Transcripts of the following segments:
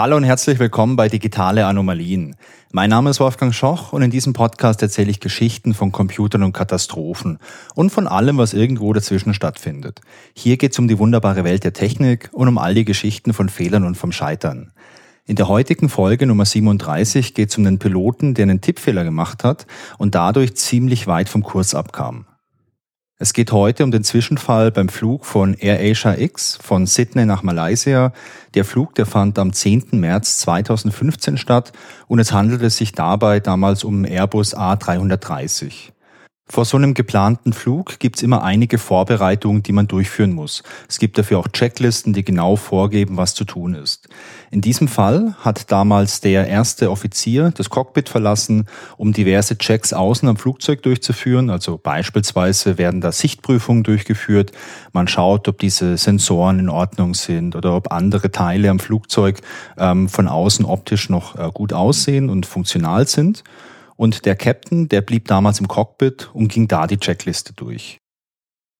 Hallo und herzlich willkommen bei Digitale Anomalien. Mein Name ist Wolfgang Schoch und in diesem Podcast erzähle ich Geschichten von Computern und Katastrophen und von allem, was irgendwo dazwischen stattfindet. Hier geht es um die wunderbare Welt der Technik und um all die Geschichten von Fehlern und vom Scheitern. In der heutigen Folge Nummer 37 geht es um den Piloten, der einen Tippfehler gemacht hat und dadurch ziemlich weit vom Kurs abkam. Es geht heute um den Zwischenfall beim Flug von AirAsia X von Sydney nach Malaysia. Der Flug, der fand am 10. März 2015 statt und es handelte sich dabei damals um Airbus A330. Vor so einem geplanten Flug gibt es immer einige Vorbereitungen, die man durchführen muss. Es gibt dafür auch Checklisten, die genau vorgeben, was zu tun ist. In diesem Fall hat damals der erste Offizier das Cockpit verlassen, um diverse Checks außen am Flugzeug durchzuführen. Also beispielsweise werden da Sichtprüfungen durchgeführt. Man schaut, ob diese Sensoren in Ordnung sind oder ob andere Teile am Flugzeug ähm, von außen optisch noch äh, gut aussehen und funktional sind. Und der Captain, der blieb damals im Cockpit und ging da die Checkliste durch.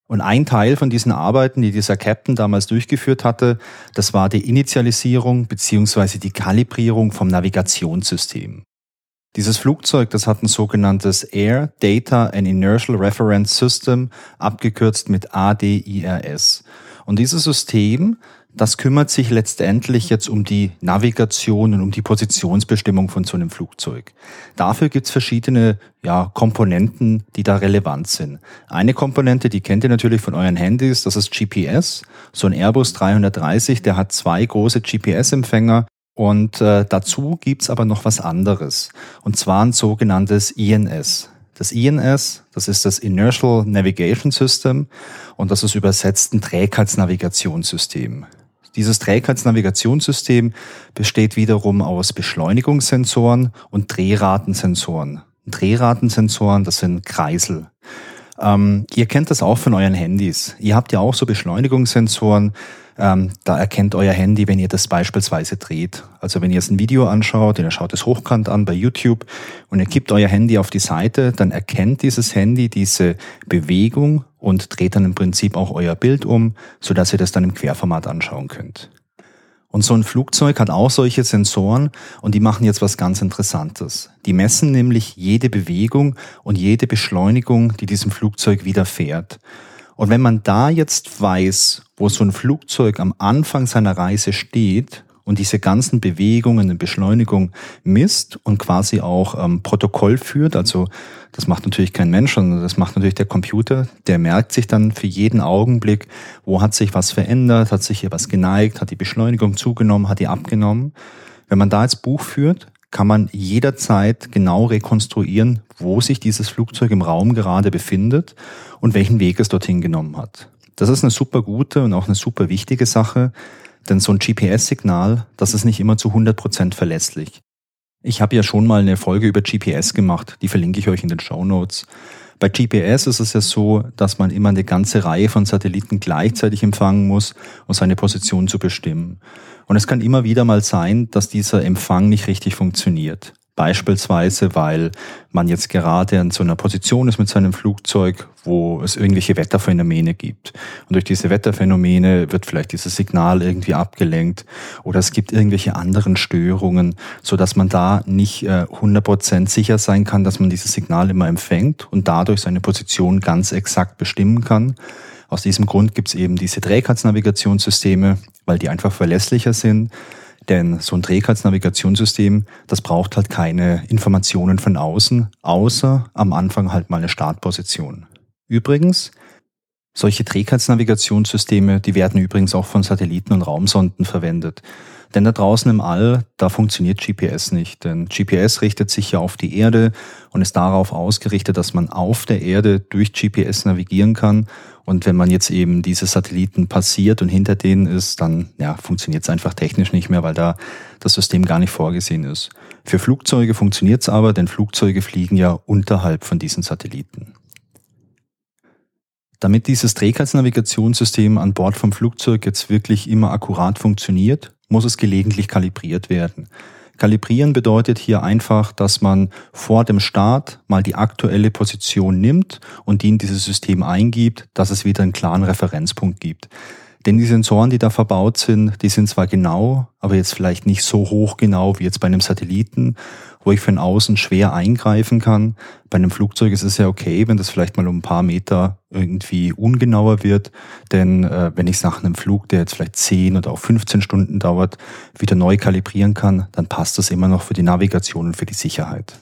Und ein Teil von diesen Arbeiten, die dieser Captain damals durchgeführt hatte, das war die Initialisierung beziehungsweise die Kalibrierung vom Navigationssystem. Dieses Flugzeug, das hat ein sogenanntes Air Data and Inertial Reference System, abgekürzt mit ADIRS. Und dieses System, das kümmert sich letztendlich jetzt um die Navigation und um die Positionsbestimmung von so einem Flugzeug. Dafür gibt's verschiedene ja, Komponenten, die da relevant sind. Eine Komponente, die kennt ihr natürlich von euren Handys, das ist GPS. So ein Airbus 330, der hat zwei große GPS-Empfänger und äh, dazu gibt's aber noch was anderes. Und zwar ein sogenanntes INS. Das INS, das ist das Inertial Navigation System und das ist übersetzt ein Trägheitsnavigationssystem. Dieses Trägheitsnavigationssystem besteht wiederum aus Beschleunigungssensoren und Drehratensensoren. Drehratensensoren, das sind Kreisel. Ähm, ihr kennt das auch von euren Handys. Ihr habt ja auch so Beschleunigungssensoren. Ähm, da erkennt euer Handy, wenn ihr das beispielsweise dreht. Also wenn ihr jetzt ein Video anschaut, ihr schaut es hochkant an bei YouTube und ihr kippt euer Handy auf die Seite, dann erkennt dieses Handy diese Bewegung und dreht dann im Prinzip auch euer Bild um, sodass ihr das dann im Querformat anschauen könnt. Und so ein Flugzeug hat auch solche Sensoren und die machen jetzt was ganz Interessantes. Die messen nämlich jede Bewegung und jede Beschleunigung, die diesem Flugzeug widerfährt. Und wenn man da jetzt weiß, wo so ein Flugzeug am Anfang seiner Reise steht und diese ganzen Bewegungen und Beschleunigung misst und quasi auch ähm, Protokoll führt. Also das macht natürlich kein Mensch, sondern das macht natürlich der Computer. Der merkt sich dann für jeden Augenblick, wo hat sich was verändert, hat sich hier was geneigt, hat die Beschleunigung zugenommen, hat die abgenommen. Wenn man da als Buch führt, kann man jederzeit genau rekonstruieren, wo sich dieses Flugzeug im Raum gerade befindet und welchen Weg es dorthin genommen hat. Das ist eine super gute und auch eine super wichtige Sache, denn so ein GPS-Signal, das ist nicht immer zu 100 Prozent verlässlich. Ich habe ja schon mal eine Folge über GPS gemacht, die verlinke ich euch in den Show Notes. Bei GPS ist es ja so, dass man immer eine ganze Reihe von Satelliten gleichzeitig empfangen muss, um seine Position zu bestimmen. Und es kann immer wieder mal sein, dass dieser Empfang nicht richtig funktioniert. Beispielsweise, weil man jetzt gerade in so einer Position ist mit seinem Flugzeug, wo es irgendwelche Wetterphänomene gibt. Und durch diese Wetterphänomene wird vielleicht dieses Signal irgendwie abgelenkt oder es gibt irgendwelche anderen Störungen, so dass man da nicht äh, 100% sicher sein kann, dass man dieses Signal immer empfängt und dadurch seine Position ganz exakt bestimmen kann. Aus diesem Grund gibt es eben diese Trägheitsnavigationssysteme, weil die einfach verlässlicher sind denn so ein Trägheitsnavigationssystem, das braucht halt keine Informationen von außen, außer am Anfang halt mal eine Startposition. Übrigens, solche Trägheitsnavigationssysteme, die werden übrigens auch von Satelliten und Raumsonden verwendet. Denn da draußen im All, da funktioniert GPS nicht. Denn GPS richtet sich ja auf die Erde und ist darauf ausgerichtet, dass man auf der Erde durch GPS navigieren kann. Und wenn man jetzt eben diese Satelliten passiert und hinter denen ist, dann ja, funktioniert es einfach technisch nicht mehr, weil da das System gar nicht vorgesehen ist. Für Flugzeuge funktioniert es aber, denn Flugzeuge fliegen ja unterhalb von diesen Satelliten. Damit dieses Trägheitsnavigationssystem an Bord vom Flugzeug jetzt wirklich immer akkurat funktioniert, muss es gelegentlich kalibriert werden. Kalibrieren bedeutet hier einfach, dass man vor dem Start mal die aktuelle Position nimmt und die in dieses System eingibt, dass es wieder einen klaren Referenzpunkt gibt. Denn die Sensoren, die da verbaut sind, die sind zwar genau, aber jetzt vielleicht nicht so hoch genau wie jetzt bei einem Satelliten, wo ich von außen schwer eingreifen kann. Bei einem Flugzeug ist es ja okay, wenn das vielleicht mal um ein paar Meter irgendwie ungenauer wird. Denn äh, wenn ich es nach einem Flug, der jetzt vielleicht 10 oder auch 15 Stunden dauert, wieder neu kalibrieren kann, dann passt das immer noch für die Navigation und für die Sicherheit.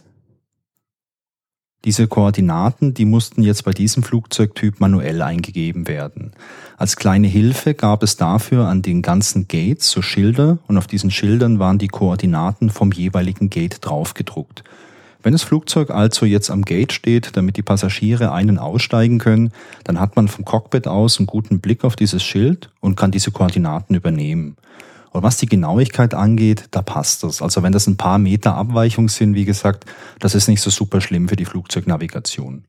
Diese Koordinaten, die mussten jetzt bei diesem Flugzeugtyp manuell eingegeben werden. Als kleine Hilfe gab es dafür an den ganzen Gates so Schilder und auf diesen Schildern waren die Koordinaten vom jeweiligen Gate draufgedruckt. Wenn das Flugzeug also jetzt am Gate steht, damit die Passagiere einen aussteigen können, dann hat man vom Cockpit aus einen guten Blick auf dieses Schild und kann diese Koordinaten übernehmen. Und was die Genauigkeit angeht, da passt das. Also wenn das ein paar Meter Abweichung sind, wie gesagt, das ist nicht so super schlimm für die Flugzeugnavigation.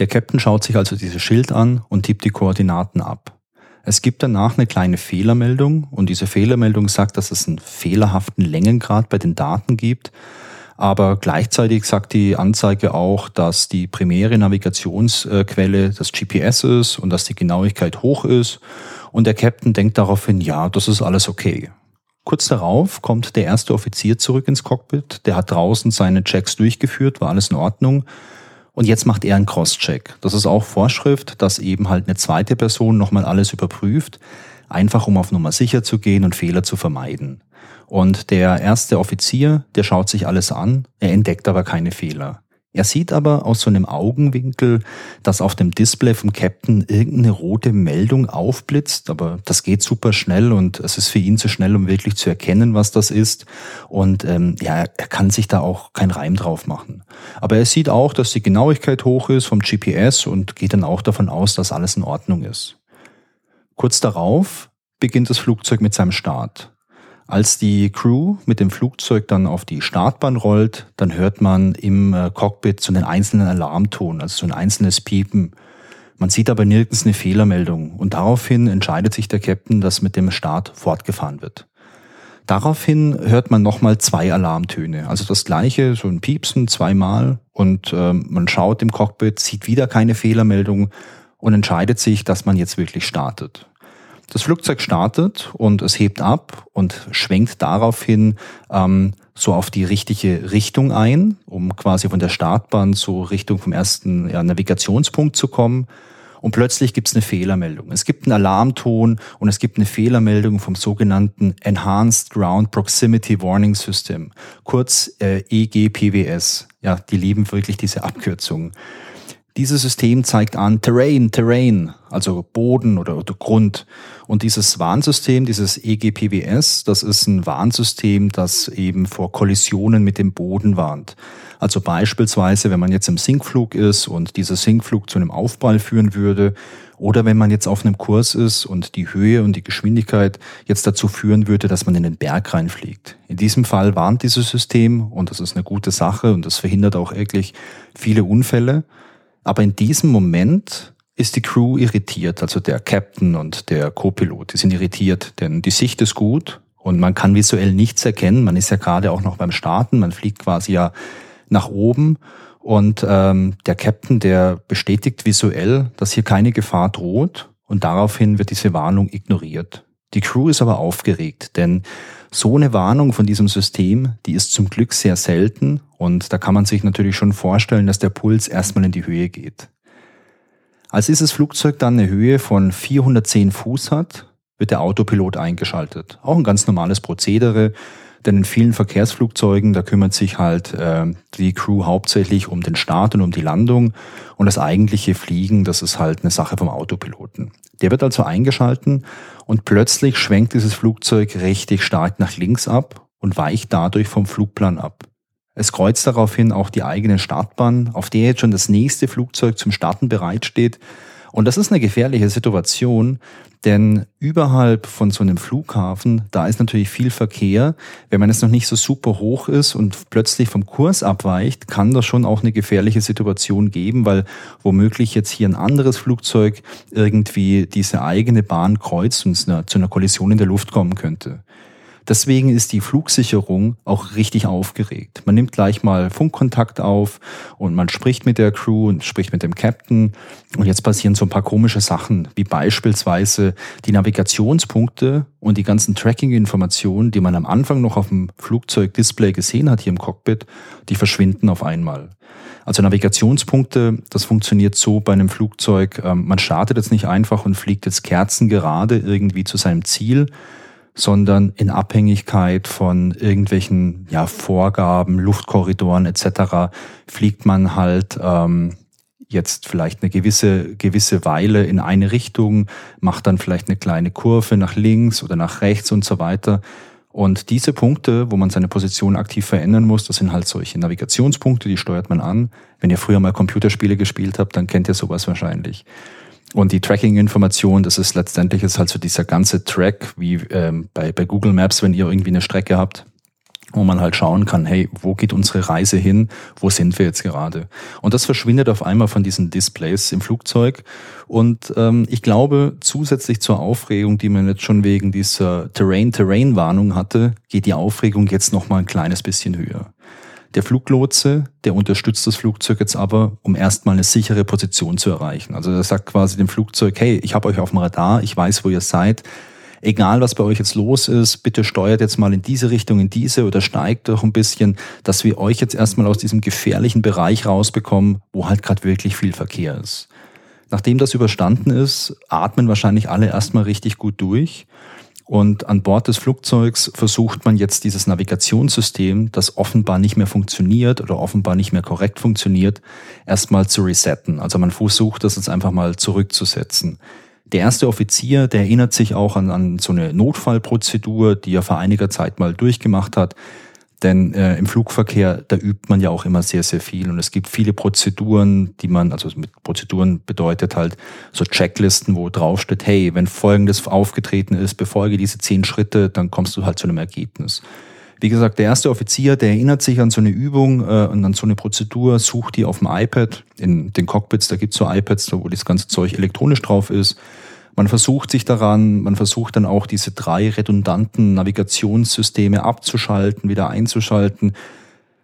Der Captain schaut sich also dieses Schild an und tippt die Koordinaten ab. Es gibt danach eine kleine Fehlermeldung und diese Fehlermeldung sagt, dass es einen fehlerhaften Längengrad bei den Daten gibt. Aber gleichzeitig sagt die Anzeige auch, dass die primäre Navigationsquelle das GPS ist und dass die Genauigkeit hoch ist und der Captain denkt daraufhin, ja, das ist alles okay. Kurz darauf kommt der erste Offizier zurück ins Cockpit, der hat draußen seine Checks durchgeführt, war alles in Ordnung. Und jetzt macht er einen Cross-Check. Das ist auch Vorschrift, dass eben halt eine zweite Person nochmal alles überprüft, einfach um auf Nummer sicher zu gehen und Fehler zu vermeiden. Und der erste Offizier, der schaut sich alles an, er entdeckt aber keine Fehler. Er sieht aber aus so einem Augenwinkel, dass auf dem Display vom Captain irgendeine rote Meldung aufblitzt, aber das geht super schnell und es ist für ihn zu schnell, um wirklich zu erkennen, was das ist. Und ähm, ja, er kann sich da auch keinen Reim drauf machen. Aber er sieht auch, dass die Genauigkeit hoch ist vom GPS und geht dann auch davon aus, dass alles in Ordnung ist. Kurz darauf beginnt das Flugzeug mit seinem Start. Als die Crew mit dem Flugzeug dann auf die Startbahn rollt, dann hört man im äh, Cockpit so einen einzelnen Alarmton, also so ein einzelnes Piepen. Man sieht aber nirgends eine Fehlermeldung und daraufhin entscheidet sich der Captain, dass mit dem Start fortgefahren wird. Daraufhin hört man nochmal zwei Alarmtöne, also das gleiche, so ein Piepsen zweimal und äh, man schaut im Cockpit, sieht wieder keine Fehlermeldung und entscheidet sich, dass man jetzt wirklich startet. Das Flugzeug startet und es hebt ab und schwenkt daraufhin ähm, so auf die richtige Richtung ein, um quasi von der Startbahn so Richtung vom ersten ja, Navigationspunkt zu kommen. Und plötzlich gibt es eine Fehlermeldung. Es gibt einen Alarmton und es gibt eine Fehlermeldung vom sogenannten Enhanced Ground Proximity Warning System, kurz äh, EGPWS. Ja, die lieben wirklich diese Abkürzung. Dieses System zeigt an Terrain, Terrain, also Boden oder, oder Grund. Und dieses Warnsystem, dieses EGPWS, das ist ein Warnsystem, das eben vor Kollisionen mit dem Boden warnt. Also beispielsweise, wenn man jetzt im Sinkflug ist und dieser Sinkflug zu einem Aufprall führen würde, oder wenn man jetzt auf einem Kurs ist und die Höhe und die Geschwindigkeit jetzt dazu führen würde, dass man in den Berg reinfliegt. In diesem Fall warnt dieses System und das ist eine gute Sache und das verhindert auch wirklich viele Unfälle. Aber in diesem Moment ist die Crew irritiert, also der Captain und der Co-Pilot, die sind irritiert, denn die Sicht ist gut und man kann visuell nichts erkennen. Man ist ja gerade auch noch beim Starten, man fliegt quasi ja nach oben und ähm, der Captain, der bestätigt visuell, dass hier keine Gefahr droht und daraufhin wird diese Warnung ignoriert. Die Crew ist aber aufgeregt, denn so eine Warnung von diesem System, die ist zum Glück sehr selten und da kann man sich natürlich schon vorstellen, dass der Puls erstmal in die Höhe geht. Als dieses Flugzeug dann eine Höhe von 410 Fuß hat, wird der Autopilot eingeschaltet. Auch ein ganz normales Prozedere, denn in vielen Verkehrsflugzeugen, da kümmert sich halt äh, die Crew hauptsächlich um den Start und um die Landung und das eigentliche Fliegen, das ist halt eine Sache vom Autopiloten. Der wird also eingeschalten und plötzlich schwenkt dieses Flugzeug richtig stark nach links ab und weicht dadurch vom Flugplan ab. Es kreuzt daraufhin auch die eigene Startbahn, auf der jetzt schon das nächste Flugzeug zum Starten bereitsteht. Und das ist eine gefährliche Situation, denn überhalb von so einem Flughafen, da ist natürlich viel Verkehr. Wenn man jetzt noch nicht so super hoch ist und plötzlich vom Kurs abweicht, kann das schon auch eine gefährliche Situation geben, weil womöglich jetzt hier ein anderes Flugzeug irgendwie diese eigene Bahn kreuzt und zu einer Kollision in der Luft kommen könnte. Deswegen ist die Flugsicherung auch richtig aufgeregt. Man nimmt gleich mal Funkkontakt auf und man spricht mit der Crew und spricht mit dem Captain. Und jetzt passieren so ein paar komische Sachen, wie beispielsweise die Navigationspunkte und die ganzen Tracking-Informationen, die man am Anfang noch auf dem Flugzeugdisplay gesehen hat hier im Cockpit, die verschwinden auf einmal. Also Navigationspunkte, das funktioniert so bei einem Flugzeug, ähm, man startet jetzt nicht einfach und fliegt jetzt kerzengerade irgendwie zu seinem Ziel, sondern in Abhängigkeit von irgendwelchen ja, Vorgaben, Luftkorridoren etc. fliegt man halt ähm, jetzt vielleicht eine gewisse, gewisse Weile in eine Richtung, macht dann vielleicht eine kleine Kurve nach links oder nach rechts und so weiter. Und diese Punkte, wo man seine Position aktiv verändern muss, das sind halt solche Navigationspunkte, die steuert man an. Wenn ihr früher mal Computerspiele gespielt habt, dann kennt ihr sowas wahrscheinlich. Und die Tracking-Information, das ist letztendlich ist halt so dieser ganze Track, wie ähm, bei, bei Google Maps, wenn ihr irgendwie eine Strecke habt, wo man halt schauen kann, hey, wo geht unsere Reise hin? Wo sind wir jetzt gerade? Und das verschwindet auf einmal von diesen Displays im Flugzeug. Und ähm, ich glaube, zusätzlich zur Aufregung, die man jetzt schon wegen dieser Terrain-Terrain-Warnung hatte, geht die Aufregung jetzt noch mal ein kleines bisschen höher. Der Fluglotse, der unterstützt das Flugzeug jetzt aber, um erstmal eine sichere Position zu erreichen. Also er sagt quasi dem Flugzeug, hey, ich habe euch auf dem Radar, ich weiß, wo ihr seid. Egal, was bei euch jetzt los ist, bitte steuert jetzt mal in diese Richtung, in diese oder steigt doch ein bisschen, dass wir euch jetzt erstmal aus diesem gefährlichen Bereich rausbekommen, wo halt gerade wirklich viel Verkehr ist. Nachdem das überstanden ist, atmen wahrscheinlich alle erstmal richtig gut durch und an Bord des Flugzeugs versucht man jetzt dieses Navigationssystem, das offenbar nicht mehr funktioniert oder offenbar nicht mehr korrekt funktioniert, erstmal zu resetten. Also man versucht das jetzt einfach mal zurückzusetzen. Der erste Offizier, der erinnert sich auch an, an so eine Notfallprozedur, die er vor einiger Zeit mal durchgemacht hat. Denn äh, im Flugverkehr, da übt man ja auch immer sehr, sehr viel. Und es gibt viele Prozeduren, die man, also mit Prozeduren bedeutet halt so Checklisten, wo draufsteht, hey, wenn Folgendes aufgetreten ist, befolge diese zehn Schritte, dann kommst du halt zu einem Ergebnis. Wie gesagt, der erste Offizier, der erinnert sich an so eine Übung äh, und an so eine Prozedur, sucht die auf dem iPad. In den Cockpits, da gibt's so iPads, wo das ganze Zeug elektronisch drauf ist man versucht sich daran, man versucht dann auch diese drei redundanten Navigationssysteme abzuschalten, wieder einzuschalten.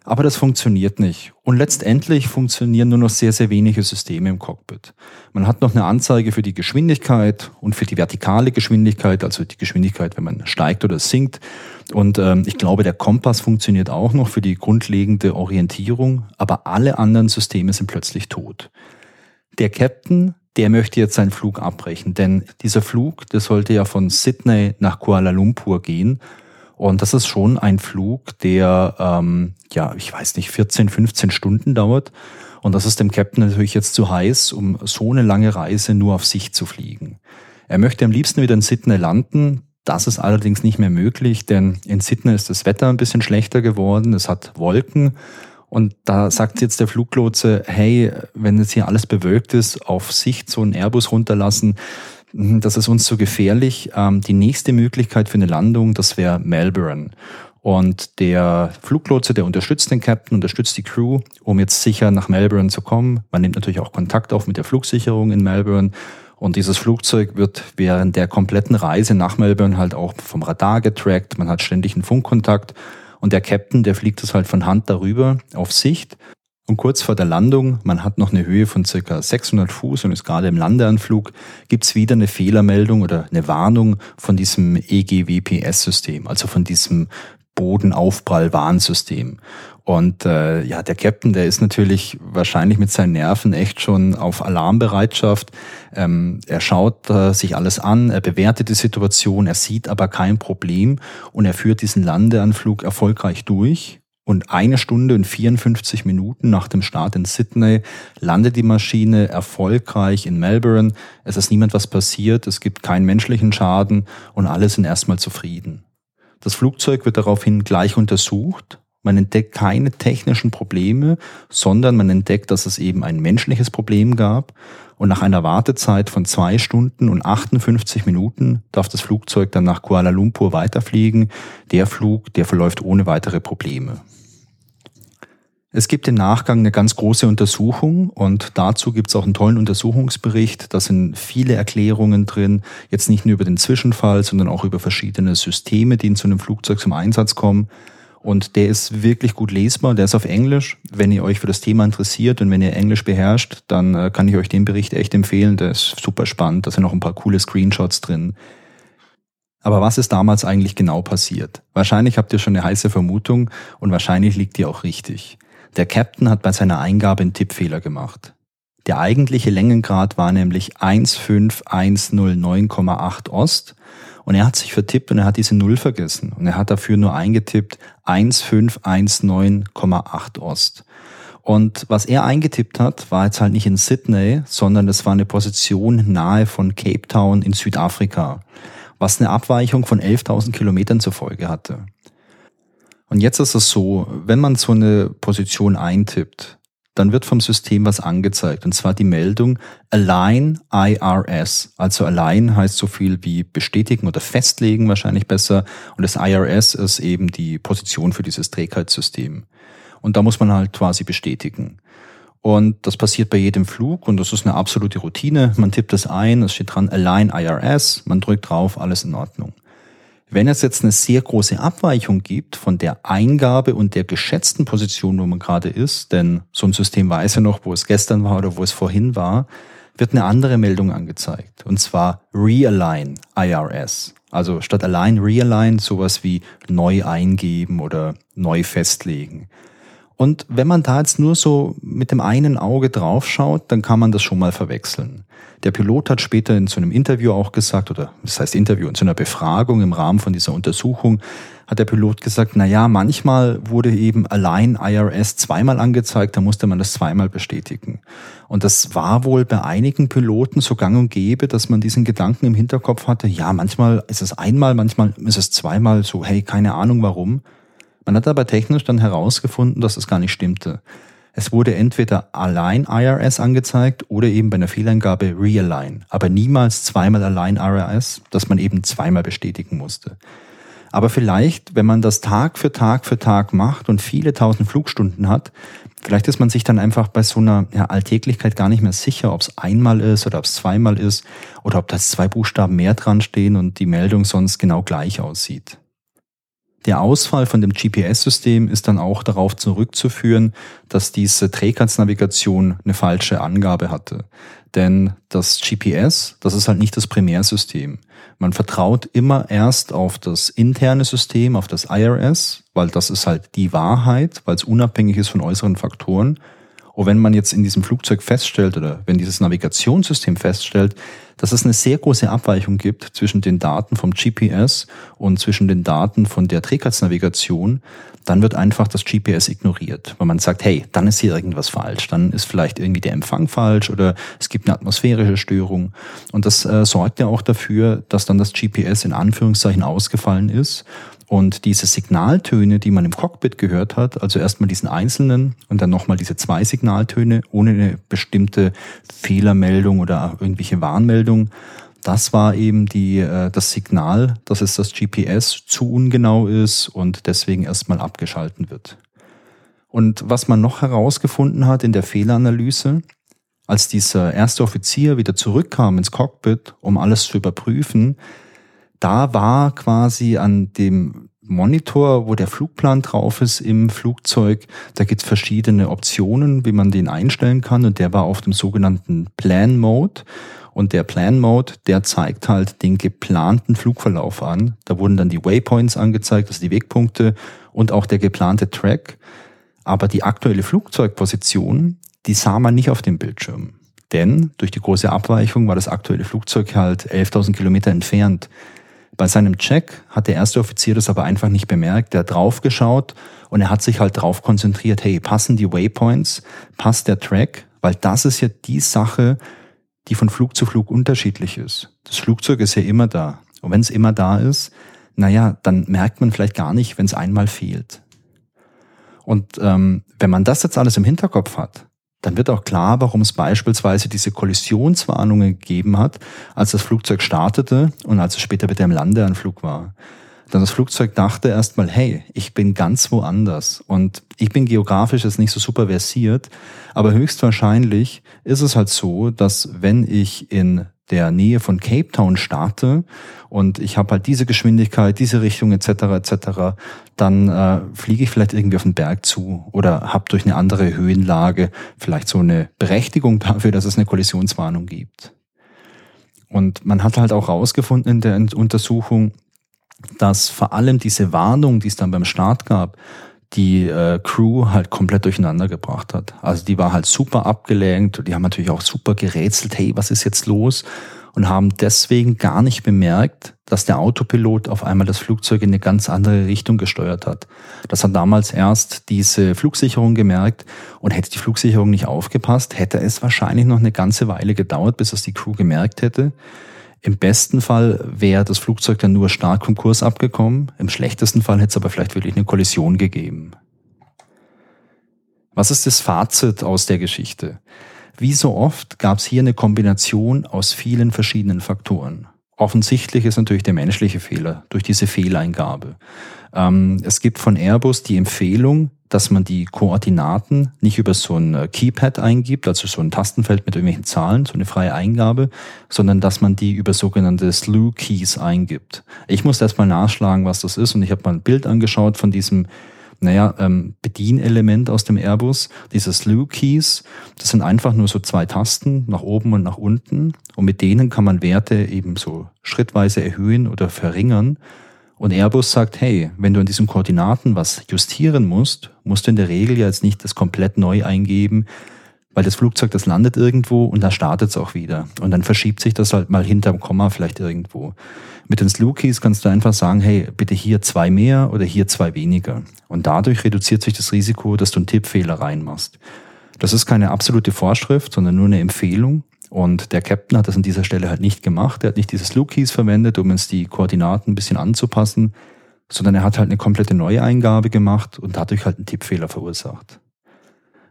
Aber das funktioniert nicht. Und letztendlich funktionieren nur noch sehr, sehr wenige Systeme im Cockpit. Man hat noch eine Anzeige für die Geschwindigkeit und für die vertikale Geschwindigkeit, also die Geschwindigkeit, wenn man steigt oder sinkt. Und ähm, ich glaube, der Kompass funktioniert auch noch für die grundlegende Orientierung, aber alle anderen Systeme sind plötzlich tot. Der Captain der möchte jetzt seinen Flug abbrechen, denn dieser Flug, der sollte ja von Sydney nach Kuala Lumpur gehen. Und das ist schon ein Flug, der, ähm, ja, ich weiß nicht, 14, 15 Stunden dauert. Und das ist dem Captain natürlich jetzt zu heiß, um so eine lange Reise nur auf sich zu fliegen. Er möchte am liebsten wieder in Sydney landen. Das ist allerdings nicht mehr möglich, denn in Sydney ist das Wetter ein bisschen schlechter geworden. Es hat Wolken und da sagt jetzt der Fluglotse, hey, wenn jetzt hier alles bewölkt ist, auf Sicht so einen Airbus runterlassen, hm, das ist uns zu gefährlich. Ähm, die nächste Möglichkeit für eine Landung, das wäre Melbourne. Und der Fluglotse, der unterstützt den Captain, unterstützt die Crew, um jetzt sicher nach Melbourne zu kommen. Man nimmt natürlich auch Kontakt auf mit der Flugsicherung in Melbourne. Und dieses Flugzeug wird während der kompletten Reise nach Melbourne halt auch vom Radar getrackt. Man hat ständig einen Funkkontakt. Und der Captain, der fliegt es halt von Hand darüber auf Sicht. Und kurz vor der Landung, man hat noch eine Höhe von circa 600 Fuß und ist gerade im Landeanflug, gibt's wieder eine Fehlermeldung oder eine Warnung von diesem EGWPS-System, also von diesem Bodenaufprall-Warnsystem. Und äh, ja, der Captain, der ist natürlich wahrscheinlich mit seinen Nerven echt schon auf Alarmbereitschaft. Ähm, er schaut äh, sich alles an, er bewertet die Situation, er sieht aber kein Problem und er führt diesen Landeanflug erfolgreich durch. Und eine Stunde und 54 Minuten nach dem Start in Sydney landet die Maschine erfolgreich in Melbourne. Es ist niemand was passiert, es gibt keinen menschlichen Schaden und alle sind erstmal zufrieden. Das Flugzeug wird daraufhin gleich untersucht man entdeckt keine technischen Probleme, sondern man entdeckt, dass es eben ein menschliches Problem gab. Und nach einer Wartezeit von zwei Stunden und 58 Minuten darf das Flugzeug dann nach Kuala Lumpur weiterfliegen. Der Flug, der verläuft ohne weitere Probleme. Es gibt im Nachgang eine ganz große Untersuchung und dazu gibt es auch einen tollen Untersuchungsbericht. Da sind viele Erklärungen drin, jetzt nicht nur über den Zwischenfall, sondern auch über verschiedene Systeme, die in so einem Flugzeug zum Einsatz kommen. Und der ist wirklich gut lesbar, der ist auf Englisch. Wenn ihr euch für das Thema interessiert und wenn ihr Englisch beherrscht, dann äh, kann ich euch den Bericht echt empfehlen. Der ist super spannend, da sind auch ein paar coole Screenshots drin. Aber was ist damals eigentlich genau passiert? Wahrscheinlich habt ihr schon eine heiße Vermutung und wahrscheinlich liegt die auch richtig. Der Captain hat bei seiner Eingabe einen Tippfehler gemacht. Der eigentliche Längengrad war nämlich 15109,8 Ost und er hat sich vertippt und er hat diese Null vergessen und er hat dafür nur eingetippt 1519,8 Ost. Und was er eingetippt hat, war jetzt halt nicht in Sydney, sondern es war eine Position nahe von Cape Town in Südafrika, was eine Abweichung von 11.000 Kilometern zur Folge hatte. Und jetzt ist es so, wenn man so eine Position eintippt, dann wird vom System was angezeigt, und zwar die Meldung Align IRS. Also Align heißt so viel wie bestätigen oder festlegen wahrscheinlich besser, und das IRS ist eben die Position für dieses Trägheitssystem. Und da muss man halt quasi bestätigen. Und das passiert bei jedem Flug und das ist eine absolute Routine. Man tippt das ein, es steht dran Align IRS, man drückt drauf, alles in Ordnung. Wenn es jetzt eine sehr große Abweichung gibt von der Eingabe und der geschätzten Position, wo man gerade ist, denn so ein System weiß ja noch, wo es gestern war oder wo es vorhin war, wird eine andere Meldung angezeigt. Und zwar Realign IRS. Also statt Align, Realign sowas wie neu eingeben oder neu festlegen. Und wenn man da jetzt nur so mit dem einen Auge draufschaut, dann kann man das schon mal verwechseln. Der Pilot hat später in so einem Interview auch gesagt, oder das heißt Interview, in so einer Befragung im Rahmen von dieser Untersuchung, hat der Pilot gesagt, na ja, manchmal wurde eben allein IRS zweimal angezeigt, da musste man das zweimal bestätigen. Und das war wohl bei einigen Piloten so gang und gäbe, dass man diesen Gedanken im Hinterkopf hatte, ja, manchmal ist es einmal, manchmal ist es zweimal so, hey, keine Ahnung warum. Man hat aber technisch dann herausgefunden, dass das gar nicht stimmte. Es wurde entweder allein IRS angezeigt oder eben bei einer Fehleingabe Realign, aber niemals zweimal allein IRS, dass man eben zweimal bestätigen musste. Aber vielleicht, wenn man das Tag für Tag für Tag macht und viele tausend Flugstunden hat, vielleicht ist man sich dann einfach bei so einer ja, Alltäglichkeit gar nicht mehr sicher, ob es einmal ist oder ob es zweimal ist oder ob da zwei Buchstaben mehr dran stehen und die Meldung sonst genau gleich aussieht. Der Ausfall von dem GPS-System ist dann auch darauf zurückzuführen, dass diese Trägheitsnavigation eine falsche Angabe hatte. Denn das GPS, das ist halt nicht das Primärsystem. Man vertraut immer erst auf das interne System, auf das IRS, weil das ist halt die Wahrheit, weil es unabhängig ist von äußeren Faktoren. Und wenn man jetzt in diesem Flugzeug feststellt oder wenn dieses Navigationssystem feststellt, dass es eine sehr große Abweichung gibt zwischen den Daten vom GPS und zwischen den Daten von der Trägheitsnavigation, dann wird einfach das GPS ignoriert, weil man sagt, hey, dann ist hier irgendwas falsch, dann ist vielleicht irgendwie der Empfang falsch oder es gibt eine atmosphärische Störung. Und das äh, sorgt ja auch dafür, dass dann das GPS in Anführungszeichen ausgefallen ist und diese Signaltöne, die man im Cockpit gehört hat, also erstmal diesen einzelnen und dann nochmal diese zwei Signaltöne ohne eine bestimmte Fehlermeldung oder irgendwelche Warnmeldung, das war eben die, äh, das Signal, dass es das GPS zu ungenau ist und deswegen erstmal abgeschalten wird. Und was man noch herausgefunden hat in der Fehleranalyse, als dieser erste Offizier wieder zurückkam ins Cockpit, um alles zu überprüfen, da war quasi an dem Monitor, wo der Flugplan drauf ist im Flugzeug, da gibt es verschiedene Optionen, wie man den einstellen kann und der war auf dem sogenannten Plan Mode. Und der Plan Mode, der zeigt halt den geplanten Flugverlauf an. Da wurden dann die Waypoints angezeigt, also die Wegpunkte und auch der geplante Track. Aber die aktuelle Flugzeugposition, die sah man nicht auf dem Bildschirm. Denn durch die große Abweichung war das aktuelle Flugzeug halt 11.000 Kilometer entfernt. Bei seinem Check hat der erste Offizier das aber einfach nicht bemerkt. Er hat draufgeschaut und er hat sich halt drauf konzentriert, hey, passen die Waypoints, passt der Track? Weil das ist ja die Sache, die von Flug zu Flug unterschiedlich ist. Das Flugzeug ist ja immer da. Und wenn es immer da ist, naja, dann merkt man vielleicht gar nicht, wenn es einmal fehlt. Und ähm, wenn man das jetzt alles im Hinterkopf hat, dann wird auch klar, warum es beispielsweise diese Kollisionswarnungen gegeben hat, als das Flugzeug startete und als es später wieder im Landeanflug war. Dann das Flugzeug dachte erstmal, hey, ich bin ganz woanders und ich bin geografisch jetzt nicht so super versiert, aber höchstwahrscheinlich ist es halt so, dass wenn ich in der Nähe von Cape Town starte und ich habe halt diese Geschwindigkeit, diese Richtung etc. etc., dann äh, fliege ich vielleicht irgendwie auf den Berg zu oder habe durch eine andere Höhenlage vielleicht so eine Berechtigung dafür, dass es eine Kollisionswarnung gibt. Und man hat halt auch herausgefunden in der Untersuchung, dass vor allem diese Warnung, die es dann beim Start gab, die äh, Crew halt komplett durcheinander gebracht hat. Also die war halt super abgelenkt, die haben natürlich auch super gerätselt, hey, was ist jetzt los? Und haben deswegen gar nicht bemerkt, dass der Autopilot auf einmal das Flugzeug in eine ganz andere Richtung gesteuert hat. Das hat damals erst diese Flugsicherung gemerkt und hätte die Flugsicherung nicht aufgepasst, hätte es wahrscheinlich noch eine ganze Weile gedauert, bis es die Crew gemerkt hätte. Im besten Fall wäre das Flugzeug dann nur stark vom Kurs abgekommen. Im schlechtesten Fall hätte es aber vielleicht wirklich eine Kollision gegeben. Was ist das Fazit aus der Geschichte? Wie so oft gab es hier eine Kombination aus vielen verschiedenen Faktoren. Offensichtlich ist natürlich der menschliche Fehler durch diese Fehleingabe. Ähm, es gibt von Airbus die Empfehlung, dass man die Koordinaten nicht über so ein äh, Keypad eingibt, also so ein Tastenfeld mit irgendwelchen Zahlen, so eine freie Eingabe, sondern dass man die über sogenannte Slew Keys eingibt. Ich muss erstmal nachschlagen, was das ist und ich habe mal ein Bild angeschaut von diesem naja, ähm, Bedienelement aus dem Airbus, diese Slew Keys, das sind einfach nur so zwei Tasten nach oben und nach unten. Und mit denen kann man Werte eben so schrittweise erhöhen oder verringern. Und Airbus sagt, hey, wenn du an diesen Koordinaten was justieren musst, musst du in der Regel jetzt nicht das komplett neu eingeben, weil das Flugzeug, das landet irgendwo und da startet es auch wieder. Und dann verschiebt sich das halt mal hinterm Komma vielleicht irgendwo. Mit den Slew-Keys kannst du einfach sagen, hey, bitte hier zwei mehr oder hier zwei weniger. Und dadurch reduziert sich das Risiko, dass du einen Tippfehler reinmachst. Das ist keine absolute Vorschrift, sondern nur eine Empfehlung. Und der Captain hat das an dieser Stelle halt nicht gemacht. Er hat nicht dieses Loop Keys verwendet, um uns die Koordinaten ein bisschen anzupassen, sondern er hat halt eine komplette Neueingabe gemacht und dadurch halt einen Tippfehler verursacht.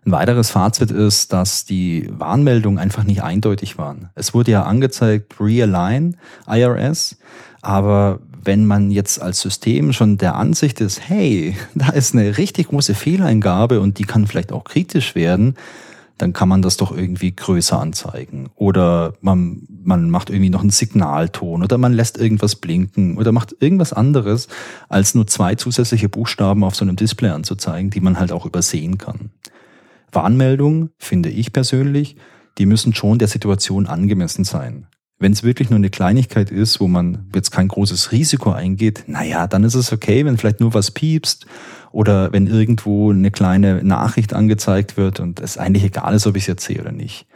Ein weiteres Fazit ist, dass die Warnmeldungen einfach nicht eindeutig waren. Es wurde ja angezeigt Realign IRS, aber wenn man jetzt als System schon der Ansicht ist, hey, da ist eine richtig große Fehleingabe und die kann vielleicht auch kritisch werden, dann kann man das doch irgendwie größer anzeigen. Oder man, man macht irgendwie noch einen Signalton oder man lässt irgendwas blinken oder macht irgendwas anderes, als nur zwei zusätzliche Buchstaben auf so einem Display anzuzeigen, die man halt auch übersehen kann. Warnmeldungen, finde ich persönlich, die müssen schon der Situation angemessen sein. Wenn es wirklich nur eine Kleinigkeit ist, wo man jetzt kein großes Risiko eingeht, naja, dann ist es okay, wenn vielleicht nur was piepst oder wenn irgendwo eine kleine Nachricht angezeigt wird und es eigentlich egal ist, ob ich es jetzt sehe oder nicht.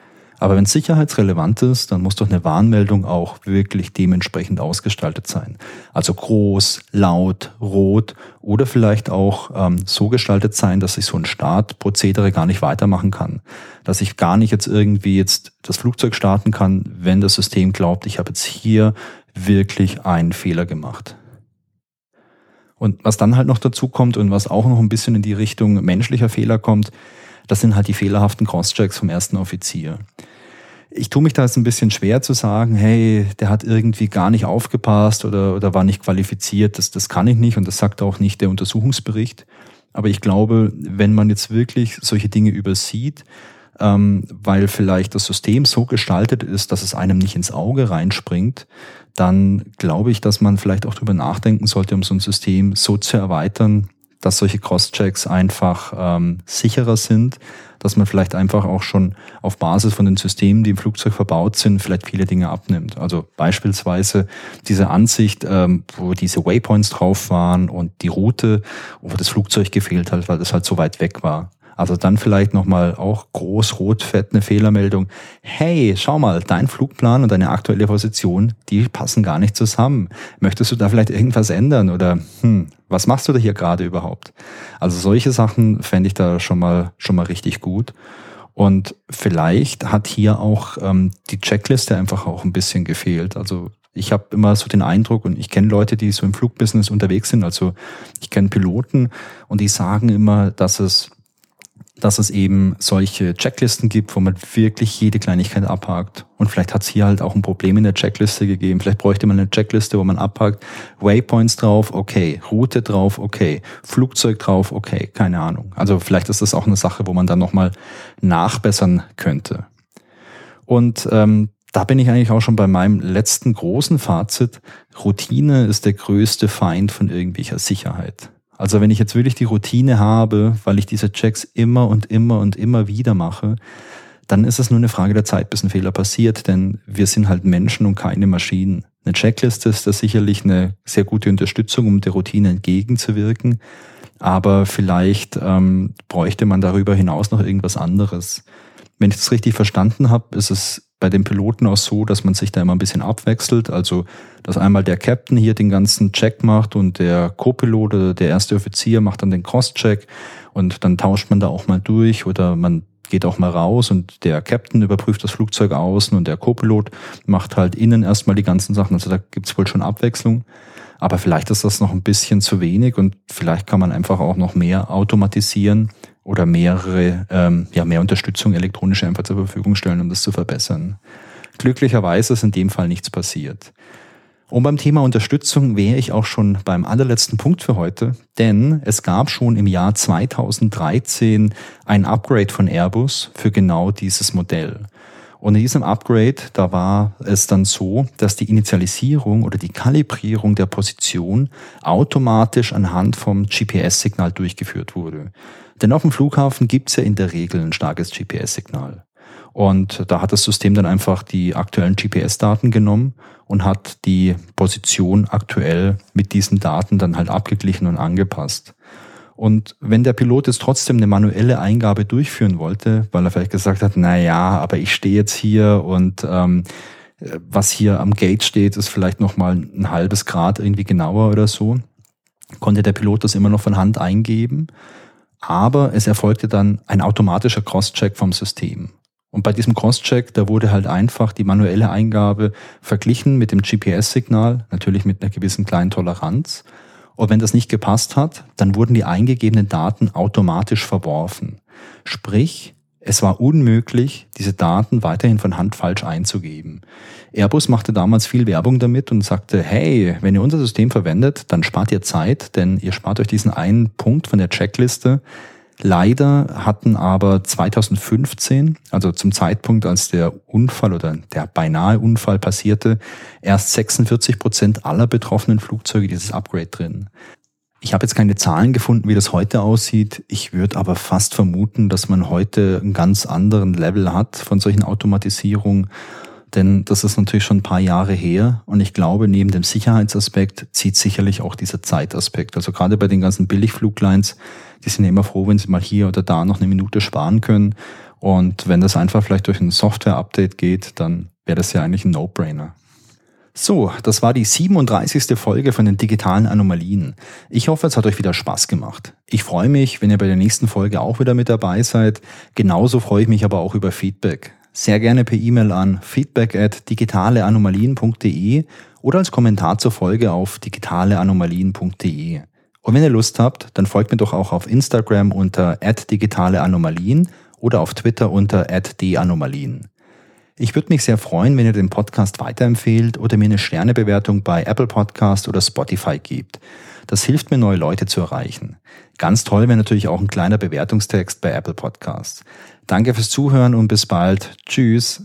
Aber wenn es sicherheitsrelevant ist, dann muss doch eine Warnmeldung auch wirklich dementsprechend ausgestaltet sein. Also groß, laut, rot oder vielleicht auch ähm, so gestaltet sein, dass ich so ein Startprozedere gar nicht weitermachen kann. Dass ich gar nicht jetzt irgendwie jetzt das Flugzeug starten kann, wenn das System glaubt, ich habe jetzt hier wirklich einen Fehler gemacht. Und was dann halt noch dazu kommt und was auch noch ein bisschen in die Richtung menschlicher Fehler kommt, das sind halt die fehlerhaften Crosschecks vom ersten Offizier. Ich tue mich da jetzt ein bisschen schwer zu sagen, hey, der hat irgendwie gar nicht aufgepasst oder, oder war nicht qualifiziert. Das, das kann ich nicht und das sagt auch nicht der Untersuchungsbericht. Aber ich glaube, wenn man jetzt wirklich solche Dinge übersieht, ähm, weil vielleicht das System so gestaltet ist, dass es einem nicht ins Auge reinspringt, dann glaube ich, dass man vielleicht auch darüber nachdenken sollte, um so ein System so zu erweitern, dass solche Cross-Checks einfach ähm, sicherer sind, dass man vielleicht einfach auch schon auf Basis von den Systemen, die im Flugzeug verbaut sind, vielleicht viele Dinge abnimmt. Also beispielsweise diese Ansicht, ähm, wo diese Waypoints drauf waren und die Route, wo das Flugzeug gefehlt hat, weil das halt so weit weg war. Also dann vielleicht nochmal auch groß rot fett eine Fehlermeldung. Hey, schau mal, dein Flugplan und deine aktuelle Position, die passen gar nicht zusammen. Möchtest du da vielleicht irgendwas ändern oder hm, was machst du da hier gerade überhaupt? Also solche Sachen fände ich da schon mal schon mal richtig gut. Und vielleicht hat hier auch ähm, die Checkliste einfach auch ein bisschen gefehlt. Also ich habe immer so den Eindruck und ich kenne Leute, die so im Flugbusiness unterwegs sind. Also ich kenne Piloten und die sagen immer, dass es dass es eben solche Checklisten gibt, wo man wirklich jede Kleinigkeit abhakt. Und vielleicht hat es hier halt auch ein Problem in der Checkliste gegeben. Vielleicht bräuchte man eine Checkliste, wo man abhakt, Waypoints drauf, okay, Route drauf, okay, Flugzeug drauf, okay, keine Ahnung. Also vielleicht ist das auch eine Sache, wo man dann nochmal nachbessern könnte. Und ähm, da bin ich eigentlich auch schon bei meinem letzten großen Fazit. Routine ist der größte Feind von irgendwelcher Sicherheit. Also wenn ich jetzt wirklich die Routine habe, weil ich diese Checks immer und immer und immer wieder mache, dann ist es nur eine Frage der Zeit, bis ein Fehler passiert, denn wir sind halt Menschen und keine Maschinen. Eine Checkliste ist da sicherlich eine sehr gute Unterstützung, um der Routine entgegenzuwirken, aber vielleicht ähm, bräuchte man darüber hinaus noch irgendwas anderes. Wenn ich das richtig verstanden habe, ist es bei den Piloten auch so, dass man sich da immer ein bisschen abwechselt. Also, dass einmal der Captain hier den ganzen Check macht und der Co-Pilot oder der erste Offizier macht dann den Cross-Check und dann tauscht man da auch mal durch oder man geht auch mal raus und der Captain überprüft das Flugzeug außen und der Co-Pilot macht halt innen erstmal die ganzen Sachen. Also da gibt's wohl schon Abwechslung. Aber vielleicht ist das noch ein bisschen zu wenig und vielleicht kann man einfach auch noch mehr automatisieren oder mehrere, ähm, ja, mehr Unterstützung elektronische einfach zur Verfügung stellen, um das zu verbessern. Glücklicherweise ist in dem Fall nichts passiert. Und beim Thema Unterstützung wäre ich auch schon beim allerletzten Punkt für heute, denn es gab schon im Jahr 2013 ein Upgrade von Airbus für genau dieses Modell. Und in diesem Upgrade, da war es dann so, dass die Initialisierung oder die Kalibrierung der Position automatisch anhand vom GPS-Signal durchgeführt wurde. Denn auf dem Flughafen gibt es ja in der Regel ein starkes GPS-Signal. Und da hat das System dann einfach die aktuellen GPS-Daten genommen und hat die Position aktuell mit diesen Daten dann halt abgeglichen und angepasst. Und wenn der Pilot jetzt trotzdem eine manuelle Eingabe durchführen wollte, weil er vielleicht gesagt hat, na ja, aber ich stehe jetzt hier und ähm, was hier am Gate steht, ist vielleicht noch mal ein halbes Grad irgendwie genauer oder so, konnte der Pilot das immer noch von Hand eingeben. Aber es erfolgte dann ein automatischer Cross-Check vom System. Und bei diesem Cross-Check, da wurde halt einfach die manuelle Eingabe verglichen mit dem GPS-Signal, natürlich mit einer gewissen kleinen Toleranz. Und wenn das nicht gepasst hat, dann wurden die eingegebenen Daten automatisch verworfen. Sprich, es war unmöglich, diese Daten weiterhin von Hand falsch einzugeben. Airbus machte damals viel Werbung damit und sagte, hey, wenn ihr unser System verwendet, dann spart ihr Zeit, denn ihr spart euch diesen einen Punkt von der Checkliste. Leider hatten aber 2015, also zum Zeitpunkt, als der Unfall oder der beinahe Unfall passierte, erst 46 Prozent aller betroffenen Flugzeuge dieses Upgrade drin. Ich habe jetzt keine Zahlen gefunden, wie das heute aussieht. Ich würde aber fast vermuten, dass man heute einen ganz anderen Level hat von solchen Automatisierungen. Denn das ist natürlich schon ein paar Jahre her. Und ich glaube, neben dem Sicherheitsaspekt zieht sicherlich auch dieser Zeitaspekt. Also gerade bei den ganzen Billigfluglines, die sind immer froh, wenn sie mal hier oder da noch eine Minute sparen können. Und wenn das einfach vielleicht durch ein Software-Update geht, dann wäre das ja eigentlich ein No-Brainer. So, das war die 37. Folge von den digitalen Anomalien. Ich hoffe, es hat euch wieder Spaß gemacht. Ich freue mich, wenn ihr bei der nächsten Folge auch wieder mit dabei seid. Genauso freue ich mich aber auch über Feedback. Sehr gerne per E-Mail an feedback at digitaleanomalien.de oder als Kommentar zur Folge auf digitaleanomalien.de. Und wenn ihr Lust habt, dann folgt mir doch auch auf Instagram unter digitaleanomalien oder auf Twitter unter @d_anomalien. Ich würde mich sehr freuen, wenn ihr den Podcast weiterempfehlt oder mir eine Sternebewertung bei Apple Podcast oder Spotify gebt. Das hilft mir, neue Leute zu erreichen. Ganz toll wäre natürlich auch ein kleiner Bewertungstext bei Apple Podcasts. Danke fürs Zuhören und bis bald. Tschüss.